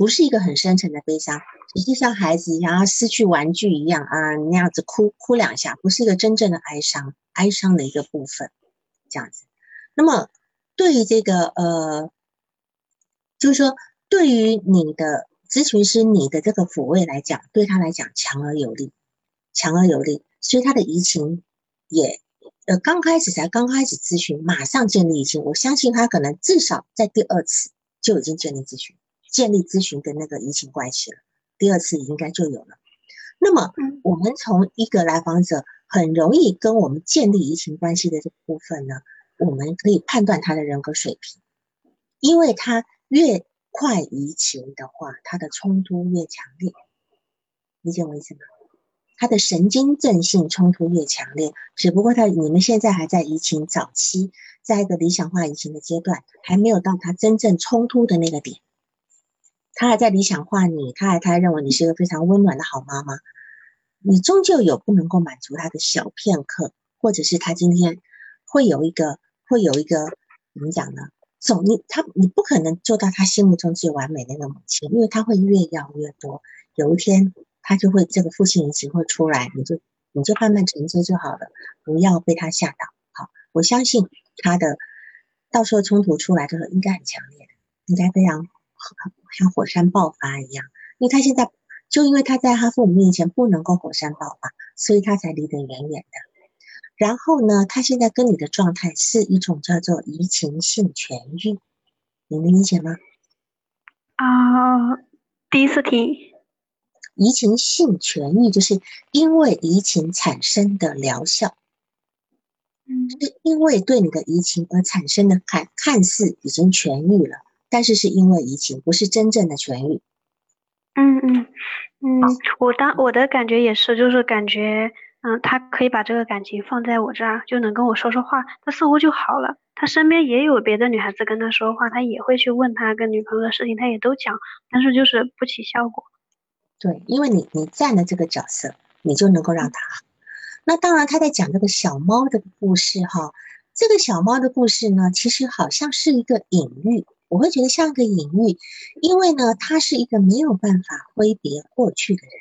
不是一个很深沉的悲伤，只是像孩子一样失去玩具一样啊那样子哭哭两下，不是一个真正的哀伤，哀伤的一个部分，这样子。那么对于这个呃，就是说对于你的咨询师，你的这个抚慰来讲，对他来讲强而有力，强而有力，所以他的移情也呃刚开始才刚开始咨询，马上建立移情，我相信他可能至少在第二次就已经建立咨询。建立咨询的那个移情关系了，第二次应该就有了。那么，我们从一个来访者很容易跟我们建立移情关系的这个部分呢，我们可以判断他的人格水平，因为他越快移情的话，他的冲突越强烈，理解我意思吗？他的神经症性冲突越强烈，只不过他你们现在还在移情早期，在一个理想化移情的阶段，还没有到他真正冲突的那个点。他还在理想化你，他还他还认为你是一个非常温暖的好妈妈，你终究有不能够满足他的小片刻，或者是他今天会有一个会有一个怎么讲呢？总你他你不可能做到他心目中最完美的那个母亲，因为他会越要越多，有一天他就会这个父亲移情会出来，你就你就慢慢承接就好了，不要被他吓到。好，我相信他的到时候冲突出来的时候应该很强烈的，应该非常。像火山爆发一样，因为他现在就因为他在他父母面前不能够火山爆发，所以他才离得远远的。然后呢，他现在跟你的状态是一种叫做移情性痊愈，你能理解吗？啊，第一次听。移情性痊愈就是因为移情产生的疗效，嗯，是因为对你的移情而产生的看看似已经痊愈了。但是是因为疫情，不是真正的痊愈。嗯嗯嗯，我当我的感觉也是，就是感觉，嗯，他可以把这个感情放在我这儿，就能跟我说说话，他似乎就好了。他身边也有别的女孩子跟他说话，他也会去问他跟女朋友的事情，他也都讲，但是就是不起效果。对，因为你你占了这个角色，你就能够让他好。那当然，他在讲这个小猫的故事哈，这个小猫的故事呢，其实好像是一个隐喻。我会觉得像个隐喻，因为呢，他是一个没有办法挥别过去的人。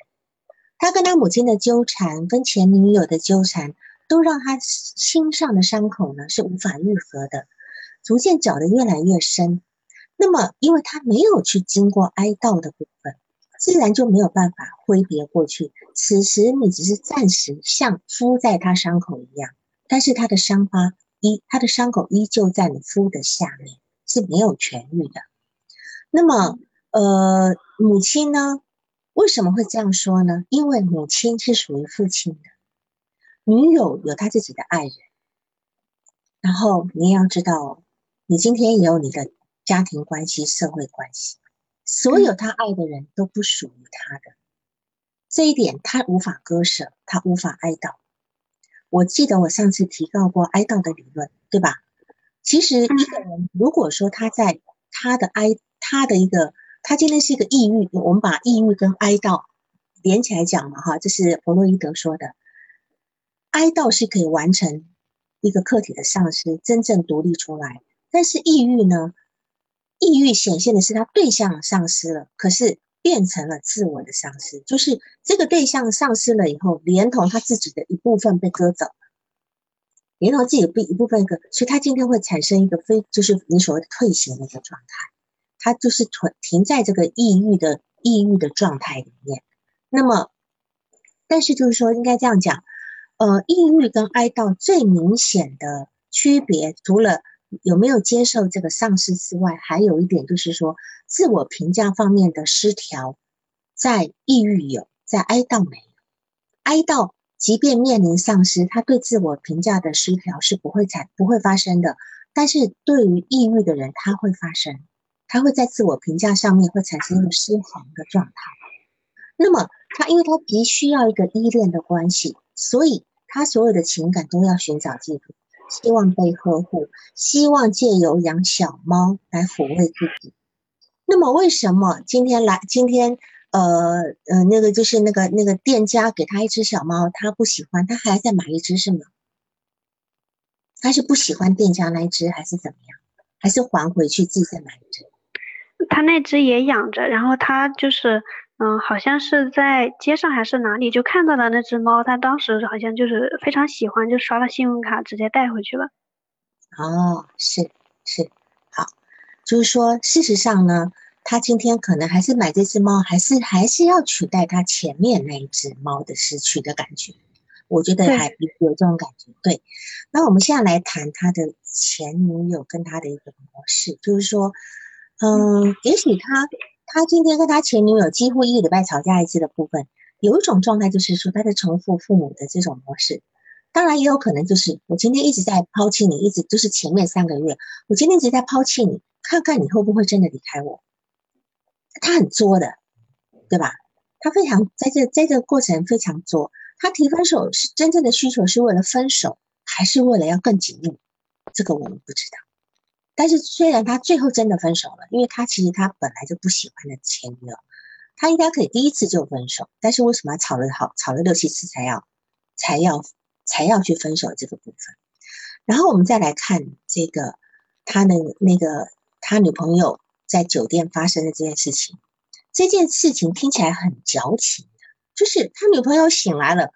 他跟他母亲的纠缠，跟前女友的纠缠，都让他心上的伤口呢是无法愈合的，逐渐搅得越来越深。那么，因为他没有去经过哀悼的部分，自然就没有办法挥别过去。此时你只是暂时像敷在他伤口一样，但是他的伤疤依他的伤口依旧在你敷的下面。是没有痊愈的。那么，呃，母亲呢？为什么会这样说呢？因为母亲是属于父亲的，女友有她自己的爱人，然后你要知道，你今天也有你的家庭关系、社会关系，所有他爱的人都不属于他的，这一点他无法割舍，他无法哀悼。我记得我上次提到过哀悼的理论，对吧？其实一个人如果说他在他的哀，他的一个。他今天是一个抑郁，我们把抑郁跟哀悼连起来讲嘛，哈，这是弗洛伊德说的。哀悼是可以完成一个客体的丧失，真正独立出来。但是抑郁呢？抑郁显现的是他对象丧失了，可是变成了自我的丧失，就是这个对象丧失了以后，连同他自己的一部分被割走了，连同自己的一部分一个，所以他今天会产生一个非，就是你所谓的退行的一个状态。他就是停停在这个抑郁的抑郁的状态里面，那么，但是就是说应该这样讲，呃，抑郁跟哀悼最明显的区别，除了有没有接受这个丧失之外，还有一点就是说自我评价方面的失调，在抑郁有，在哀悼没有。哀悼即便面临丧失，他对自我评价的失调是不会产不会发生的，但是对于抑郁的人，他会发生。他会在自我评价上面会产生一个失衡的状态。那么他，因为他急需要一个依恋的关系，所以他所有的情感都要寻找寄托，希望被呵护，希望借由养小猫来抚慰自己。那么为什么今天来今天呃呃那个就是那个那个店家给他一只小猫，他不喜欢，他还再买一只是吗？他是不喜欢店家那一只，还是怎么样？还是还回去自己再买一只？他那只也养着，然后他就是，嗯，好像是在街上还是哪里就看到了那只猫，他当时好像就是非常喜欢，就刷了信用卡直接带回去了。哦，是是，好，就是说，事实上呢，他今天可能还是买这只猫，还是还是要取代他前面那一只猫的失去的感觉。我觉得还有这种感觉。对，那我们现在来谈他的前女友跟他的一个模式，就是说。嗯，也许他他今天跟他前女友几乎一个礼拜吵架一次的部分，有一种状态就是说他在重复父母的这种模式。当然也有可能就是我今天一直在抛弃你，一直就是前面三个月，我今天一直在抛弃你，看看你会不会真的离开我。他很作的，对吧？他非常在这在这个过程非常作。他提分手是真正的需求是为了分手，还是为了要更紧密？这个我们不知道。但是虽然他最后真的分手了，因为他其实他本来就不喜欢的前女友，他应该可以第一次就分手，但是为什么吵了好吵了六七次才要才要才要去分手这个部分？然后我们再来看这个他的那个他女朋友在酒店发生的这件事情，这件事情听起来很矫情的，就是他女朋友醒来了，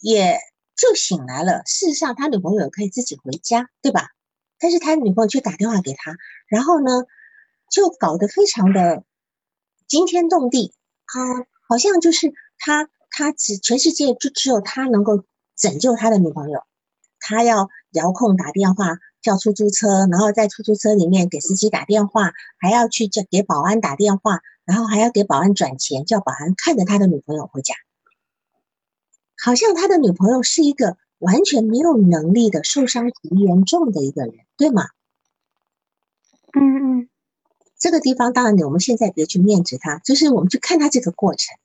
也就醒来了，事实上他女朋友可以自己回家，对吧？但是他女朋友却打电话给他，然后呢，就搞得非常的惊天动地。啊，好像就是他他只全世界就只有他能够拯救他的女朋友，他要遥控打电话叫出租车，然后在出租车里面给司机打电话，还要去叫给保安打电话，然后还要给保安转钱，叫保安看着他的女朋友回家，好像他的女朋友是一个。完全没有能力的、受伤极严重的一个人，对吗？嗯嗯，这个地方当然，我们现在别去面质他，就是我们去看他这个过程。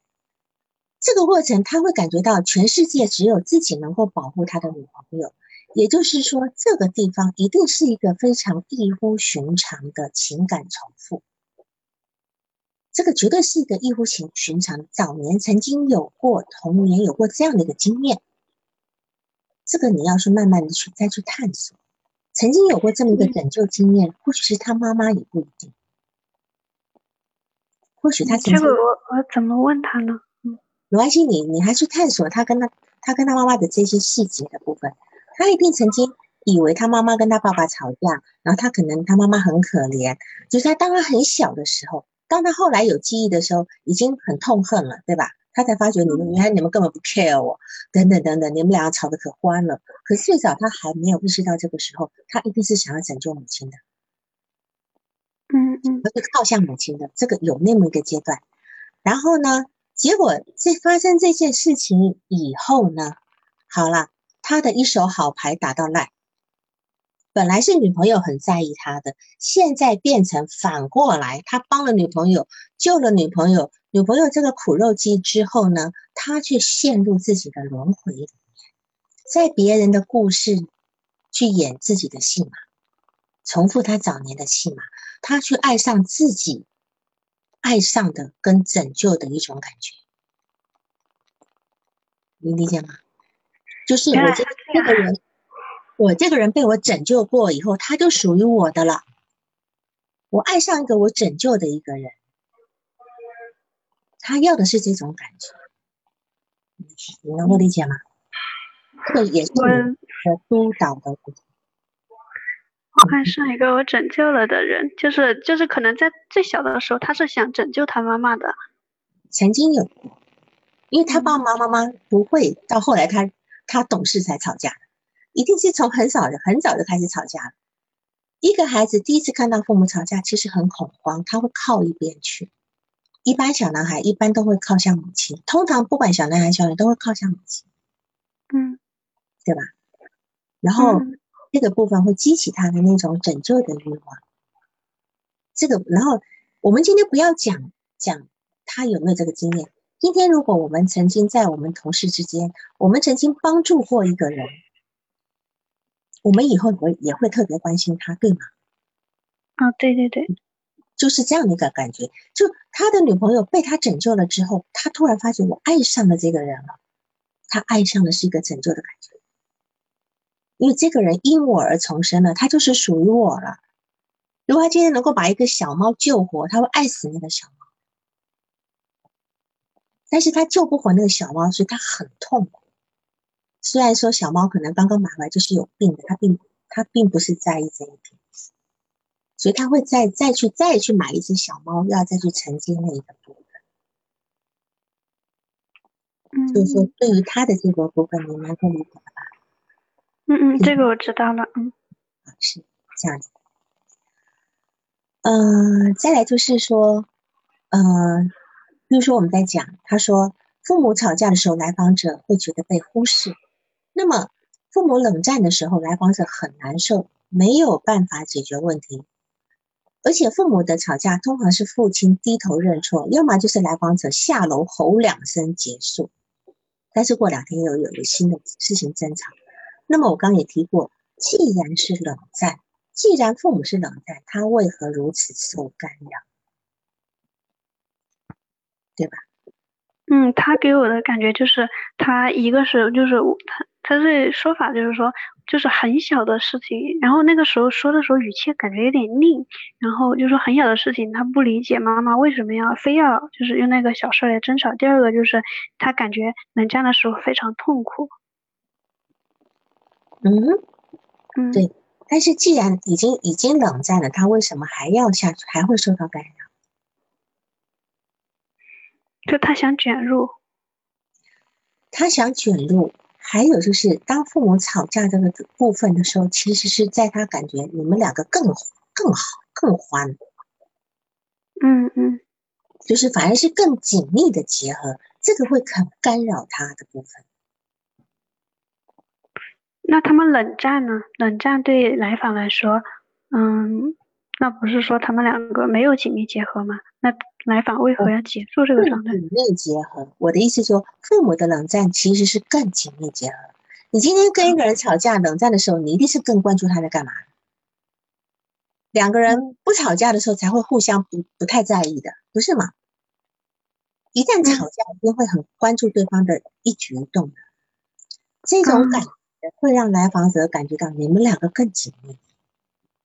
这个过程，他会感觉到全世界只有自己能够保护他的女朋友，也就是说，这个地方一定是一个非常异乎寻常的情感重复。这个绝对是一个异乎寻寻常，早年曾经有过，童年有过这样的一个经验。这个你要是慢慢的去再去探索，曾经有过这么一个拯救经验，或许是他妈妈也不一定，或许他曾经。这个我我怎么问他呢？嗯，没关系，你你还去探索他跟他他跟他妈妈的这些细节的部分，他一定曾经以为他妈妈跟他爸爸吵架，然后他可能他妈妈很可怜，就是他当他很小的时候，当他后来有记忆的时候，已经很痛恨了，对吧？他才发觉你们原来你们根本不 care 我，等等等等，你们两个吵得可欢了。可是最早他还没有意识到这个时候，他一定是想要拯救母亲的，嗯嗯，而是靠向母亲的，这个有那么一个阶段。然后呢，结果在发生这件事情以后呢，好了，他的一手好牌打到烂。本来是女朋友很在意他的，现在变成反过来，他帮了女朋友，救了女朋友，女朋友这个苦肉计之后呢，他却陷入自己的轮回里面，在别人的故事去演自己的戏码，重复他早年的戏码，他去爱上自己爱上的跟拯救的一种感觉，你理解吗？就是我这这个人。我这个人被我拯救过以后，他就属于我的了。我爱上一个我拯救的一个人，他要的是这种感觉，你能够理解吗？这个也是我的督导的。我爱上一个我拯救了的人，就是就是可能在最小的时候，他是想拯救他妈妈的。曾经有，因为他爸爸妈妈不会，到后来他他懂事才吵架。一定是从很早的很早就开始吵架了。一个孩子第一次看到父母吵架，其实很恐慌，他会靠一边去。一般小男孩一般都会靠向母亲，通常不管小男孩小女都会靠向母亲，嗯，对吧？然后这个部分会激起他的那种拯救的欲望。这个，然后我们今天不要讲讲他有没有这个经验。今天如果我们曾经在我们同事之间，我们曾经帮助过一个人。我们以后会也会特别关心他，对吗？啊，对对对，就是这样的一个感觉。就他的女朋友被他拯救了之后，他突然发觉我爱上了这个人了。他爱上的是一个拯救的感觉，因为这个人因我而重生了，他就是属于我了。如果他今天能够把一个小猫救活，他会爱死那个小猫。但是他救不活那个小猫，所以他很痛苦。虽然说小猫可能刚刚买回来就是有病的，它并它并不是在意这一点，所以他会再再去再去买一只小猫，要再去承接那一个部分。嗯，就是说对于他的这个部分，你能够理解吧？嗯嗯，这个我知道了。嗯，是这样子。嗯，再来就是说，嗯，比如说我们在讲，他说父母吵架的时候，来访者会觉得被忽视。那么，父母冷战的时候，来访者很难受，没有办法解决问题。而且，父母的吵架通常是父亲低头认错，要么就是来访者下楼吼两声结束。但是过两天又有一个新的事情争吵。那么我刚刚也提过，既然是冷战，既然父母是冷战，他为何如此受干扰？对吧？嗯，他给我的感觉就是，他一个是就是他。他这说法就是说，就是很小的事情，然后那个时候说的时候语气感觉有点拧，然后就说很小的事情他不理解妈妈为什么要非要就是用那个小事来争吵。第二个就是他感觉冷战的时候非常痛苦。嗯嗯，对。但是既然已经已经冷战了，他为什么还要下去，还会受到干扰？就他想卷入，他想卷入。还有就是，当父母吵架这个部分的时候，其实是在他感觉你们两个更更好、更欢，嗯嗯，就是反而是更紧密的结合，这个会很干扰他的部分。那他们冷战呢？冷战对来访来说，嗯。那不是说他们两个没有紧密结合吗？那来访为何要结束这个状态？紧密结合，我的意思说，父母的冷战其实是更紧密结合。你今天跟一个人吵架冷战的时候，你一定是更关注他在干嘛。两个人不吵架的时候才会互相不不太在意的，不是吗？一旦吵架，一定会很关注对方的一举一动的。这种感觉会让来访者感觉到你们两个更紧密。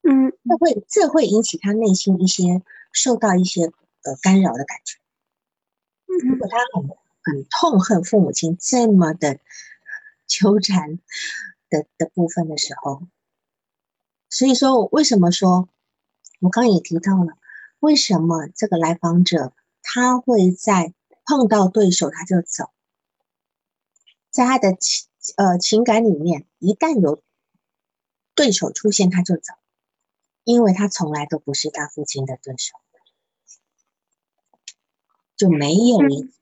嗯，这会这会引起他内心一些受到一些呃干扰的感觉。如果他很很痛恨父母亲这么的纠缠的的部分的时候，所以说为什么说，我刚刚也提到了，为什么这个来访者他会在碰到对手他就走，在他的情呃情感里面，一旦有对手出现他就走。因为他从来都不是他父亲的对手，就没有一次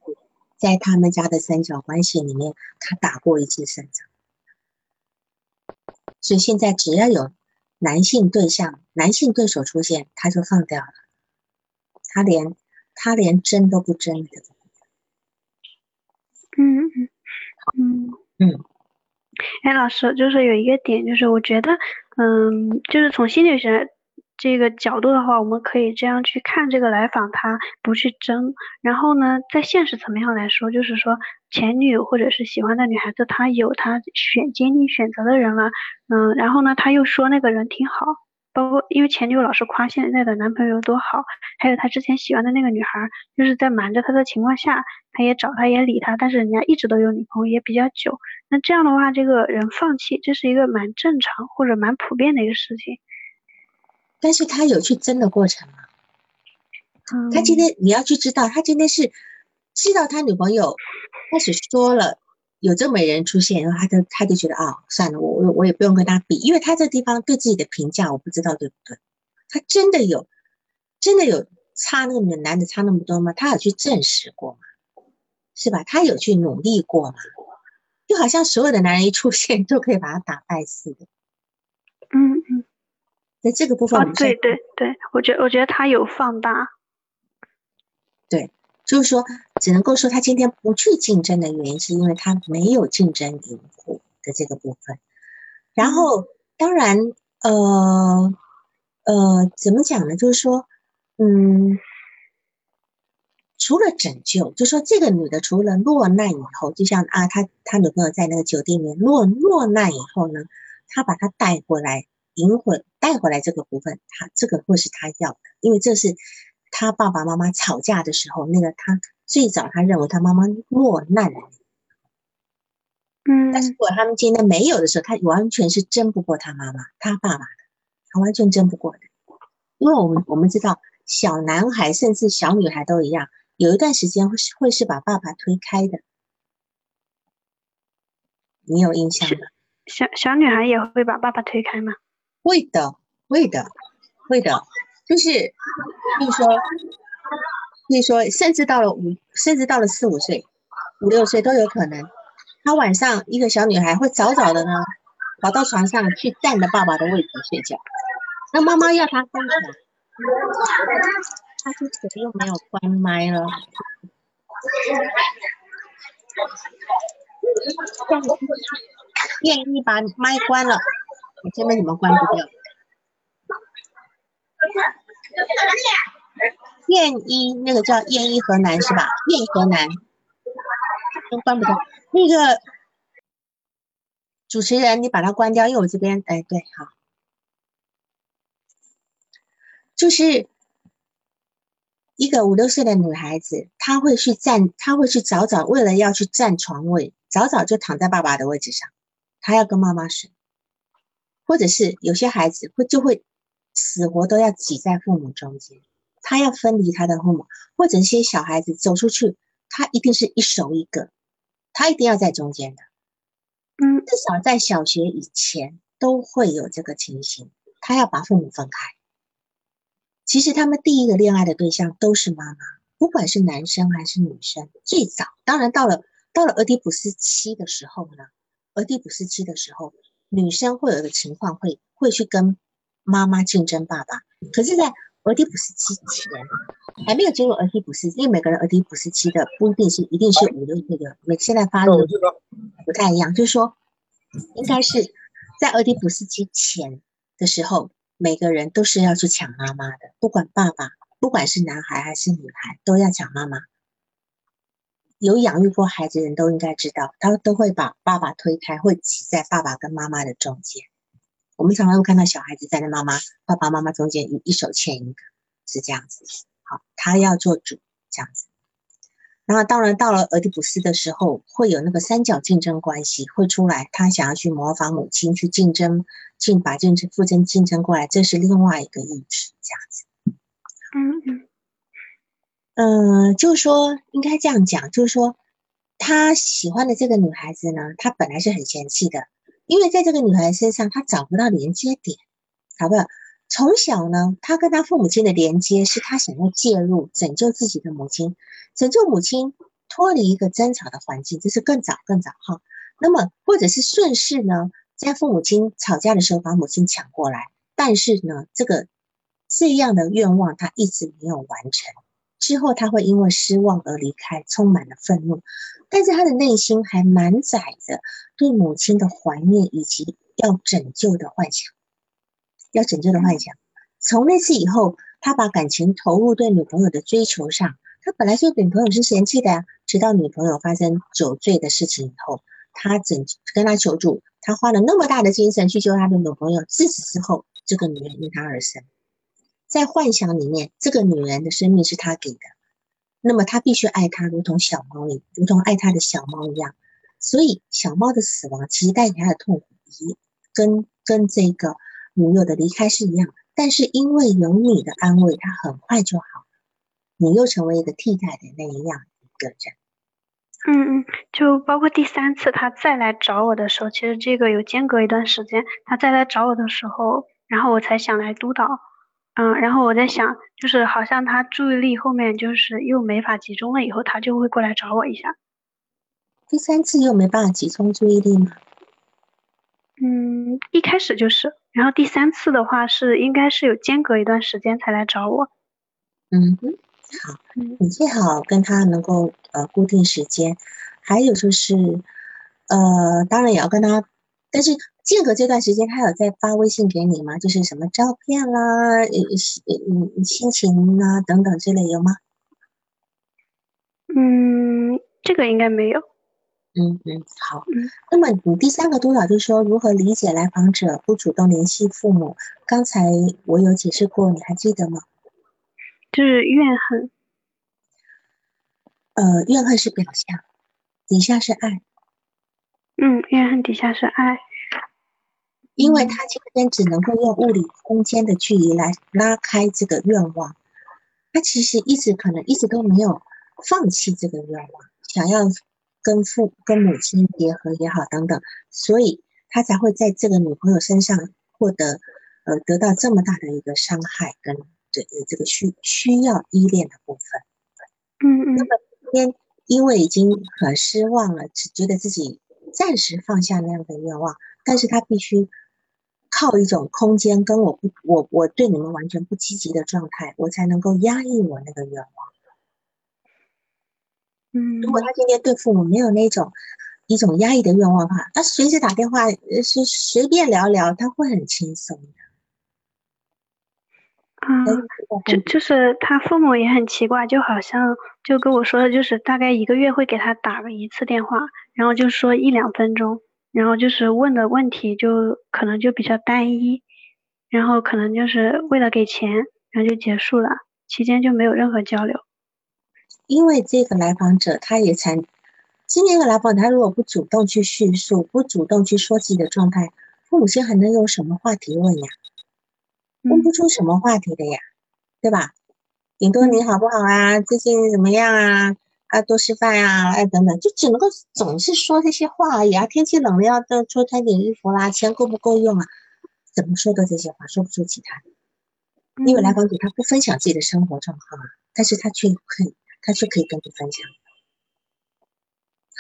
在他们家的三角关系里面，他打过一次胜仗。所以现在只要有男性对象、男性对手出现，他就放掉了，他连他连争都不争的。嗯嗯嗯嗯。哎，老师，就是有一个点，就是我觉得，嗯，就是从心理学这个角度的话，我们可以这样去看这个来访，他不去争。然后呢，在现实层面上来说，就是说前女友或者是喜欢的女孩子，她有她选坚定选择的人了，嗯，然后呢，他又说那个人挺好。包括因为前女友老是夸现在的男朋友多好，还有他之前喜欢的那个女孩，就是在瞒着他的情况下，他也找他也理他，但是人家一直都有女朋友也比较久。那这样的话，这个人放弃，这是一个蛮正常或者蛮普遍的一个事情。但是他有去争的过程吗？他今天你要去知道，他今天是知道他女朋友开始说了。有这么人出现，然后他就他就觉得啊，算了，我我我也不用跟他比，因为他这地方对自己的评价我不知道对不对？他真的有真的有差那个男的差那么多吗？他有去证实过吗？是吧？他有去努力过吗？就好像所有的男人一出现就可以把他打败似的。在这个部分，对对对，我觉我觉得他有放大。对。就是说，只能够说他今天不去竞争的原因，是因为他没有竞争赢过的这个部分。然后，当然，呃呃，怎么讲呢？就是说，嗯，除了拯救，就说这个女的除了落难以后，就像啊，他他女朋友在那个酒店里面落落难以后呢，他把她带回来，赢回带回来这个部分，他这个会是他要的，因为这是。他爸爸妈妈吵架的时候，那个他最早他认为他妈妈落难了，嗯，但是如果他们今天没有的时候，他完全是争不过他妈妈、他爸爸的，他完全争不过的，因为我们我们知道小男孩甚至小女孩都一样，有一段时间会是会是把爸爸推开的，你有印象吗？小小女孩也会把爸爸推开吗？会的，会的，会的。就是，就是说，所以说，甚至到了五，甚至到了四五岁、五六岁都有可能。他晚上一个小女孩会早早的呢，跑到床上去占着爸爸的位置睡觉。那妈妈要他干什么？他是谁又没有关麦了？愿意把麦关了，我这边怎么关不掉？燕一那个叫燕一河南是吧？燕河南都关不掉。那个主持人，你把它关掉，因为我这边哎对好，就是一个五六岁的女孩子，她会去占，她会去早早为了要去占床位，早早就躺在爸爸的位置上，她要跟妈妈睡，或者是有些孩子会就会。死活都要挤在父母中间，他要分离他的父母，或者一些小孩子走出去，他一定是一手一个，他一定要在中间的。嗯，至少在小学以前都会有这个情形，他要把父母分开。其实他们第一个恋爱的对象都是妈妈，不管是男生还是女生。最早，当然到了到了俄狄浦斯期的时候呢，俄狄浦斯期的时候，女生会有的情况，会会去跟。妈妈竞争爸爸，可是，在俄狄浦斯期前还没有进入俄狄浦斯，因为每个人俄狄浦斯期的不一定是一定是五六岁的，每现在发育不太一样，就是说，应该是在俄狄浦斯期前的时候，每个人都是要去抢妈妈的，不管爸爸，不管是男孩还是女孩，都要抢妈妈。有养育过孩子的人都应该知道，他都会把爸爸推开，会挤在爸爸跟妈妈的中间。我们常常会看到小孩子在那妈妈、爸爸妈妈中间一一手牵一个，是这样子。好，他要做主这样子。然后当然到了俄狄浦斯的时候，会有那个三角竞争关系会出来，他想要去模仿母亲去竞争，竞把竞争父亲竞争过来，这是另外一个意志这样子。嗯嗯嗯，就是说应该这样讲，就是说他喜欢的这个女孩子呢，他本来是很嫌弃的。因为在这个女孩身上，她找不到连接点，好不好？从小呢，他跟他父母亲的连接是他想要介入拯救自己的母亲，拯救母亲脱离一个争吵的环境，这是更早更早哈。那么或者是顺势呢，在父母亲吵架的时候把母亲抢过来，但是呢，这个这样的愿望他一直没有完成，之后他会因为失望而离开，充满了愤怒，但是他的内心还满载着对母亲的怀念以及要拯救的幻想，要拯救的幻想。从那次以后，他把感情投入对女朋友的追求上。他本来说女朋友是嫌弃的呀，直到女朋友发生酒醉的事情以后，他整跟他求助，他花了那么大的精神去救他的女朋友，自此之后，这个女人因他而生。在幻想里面，这个女人的生命是他给的，那么他必须爱她，如同小猫一如同爱他的小猫一样。所以小猫的死亡其实带给他的痛苦，一跟跟这个女友的离开是一样。但是因为有你的安慰，他很快就好。你又成为一个替代的那一样一个人。嗯嗯，就包括第三次他再来找我的时候，其实这个有间隔一段时间。他再来找我的时候，然后我才想来督导。嗯，然后我在想，就是好像他注意力后面就是又没法集中了，以后他就会过来找我一下。第三次又没办法集中注意力吗？嗯，一开始就是，然后第三次的话是应该是有间隔一段时间才来找我。嗯哼。好，你最好跟他能够呃固定时间，还有就是，呃，当然也要跟他，但是间隔这段时间，他有在发微信给你吗？就是什么照片啦、呃、嗯、心情啊等等之类有吗？嗯，这个应该没有。嗯嗯，好。那么你第三个督导就是说如何理解来访者不主动联系父母？刚才我有解释过，你还记得吗？就是怨恨，呃，怨恨是表象，底下是爱。嗯，怨恨底下是爱，因为他今天只能够用物理空间的距离来拉开这个愿望，他其实一直可能一直都没有放弃这个愿望，想要跟父跟母亲结合也好等等，所以他才会在这个女朋友身上获得呃得到这么大的一个伤害跟。这这个需需要依恋的部分，嗯嗯。那么今天因为已经很失望了，只觉得自己暂时放下那样的愿望，但是他必须靠一种空间跟我不我我对你们完全不积极的状态，我才能够压抑我那个愿望。嗯。如果他今天对父母没有那种一种压抑的愿望的话，他随时打电话是随便聊聊，他会很轻松的。嗯，就就是他父母也很奇怪，就好像就跟我说的，就是大概一个月会给他打个一次电话，然后就说一两分钟，然后就是问的问题就可能就比较单一，然后可能就是为了给钱，然后就结束了，期间就没有任何交流。因为这个来访者他也才，今年的来访者他如果不主动去叙述，不主动去说自己的状态，父母亲还能有什么话题问呀？问不出什么话题的呀，对吧？顶多你好不好啊？最近怎么样啊？啊，多吃饭呀，哎，等等，就只能够总是说这些话而已啊。天气冷了要多多穿点衣服啦，钱够不够用啊？怎么说的这些话，说不出其他的。因为来访者他不分享自己的生活状况啊，但是他却可以，他却可以跟你分享。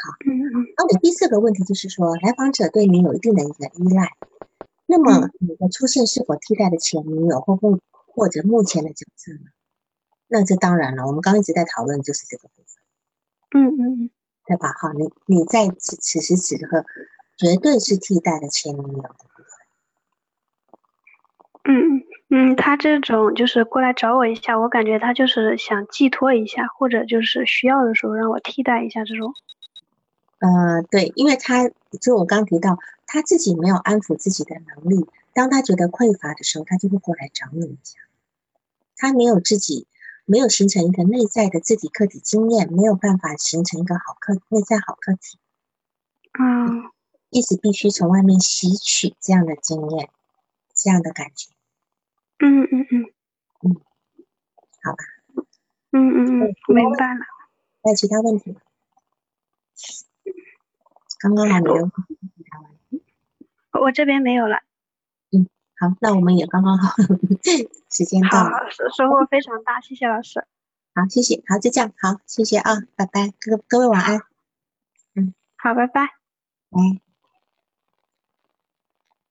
好，嗯嗯。那我第四个问题就是说，来访者对你有一定的一个依赖。那么你的出现是否替代了前女友或或或者目前的角色呢？那这当然了，我们刚刚一直在讨论就是这个部分，嗯嗯嗯，对吧？好，你你在此此时此刻绝对是替代的前女友的部分。嗯嗯嗯，他这种就是过来找我一下，我感觉他就是想寄托一下，或者就是需要的时候让我替代一下这种。呃，对，因为他就我刚提到。他自己没有安抚自己的能力，当他觉得匮乏的时候，他就会过来找你一下。他没有自己，没有形成一个内在的自体客体经验，没有办法形成一个好客内在好客体。嗯，一直必须从外面吸取这样的经验，这样的感觉。嗯嗯嗯嗯，好吧。嗯嗯嗯，明白了。还有其他问题吗？刚刚还没有。我这边没有了。好，那我们也刚刚好，*laughs* 时间到了，收获非常大，谢谢老师。好，谢谢，好，就这样，好，谢谢啊，拜拜，各各位晚安。嗯，好，拜，拜、嗯。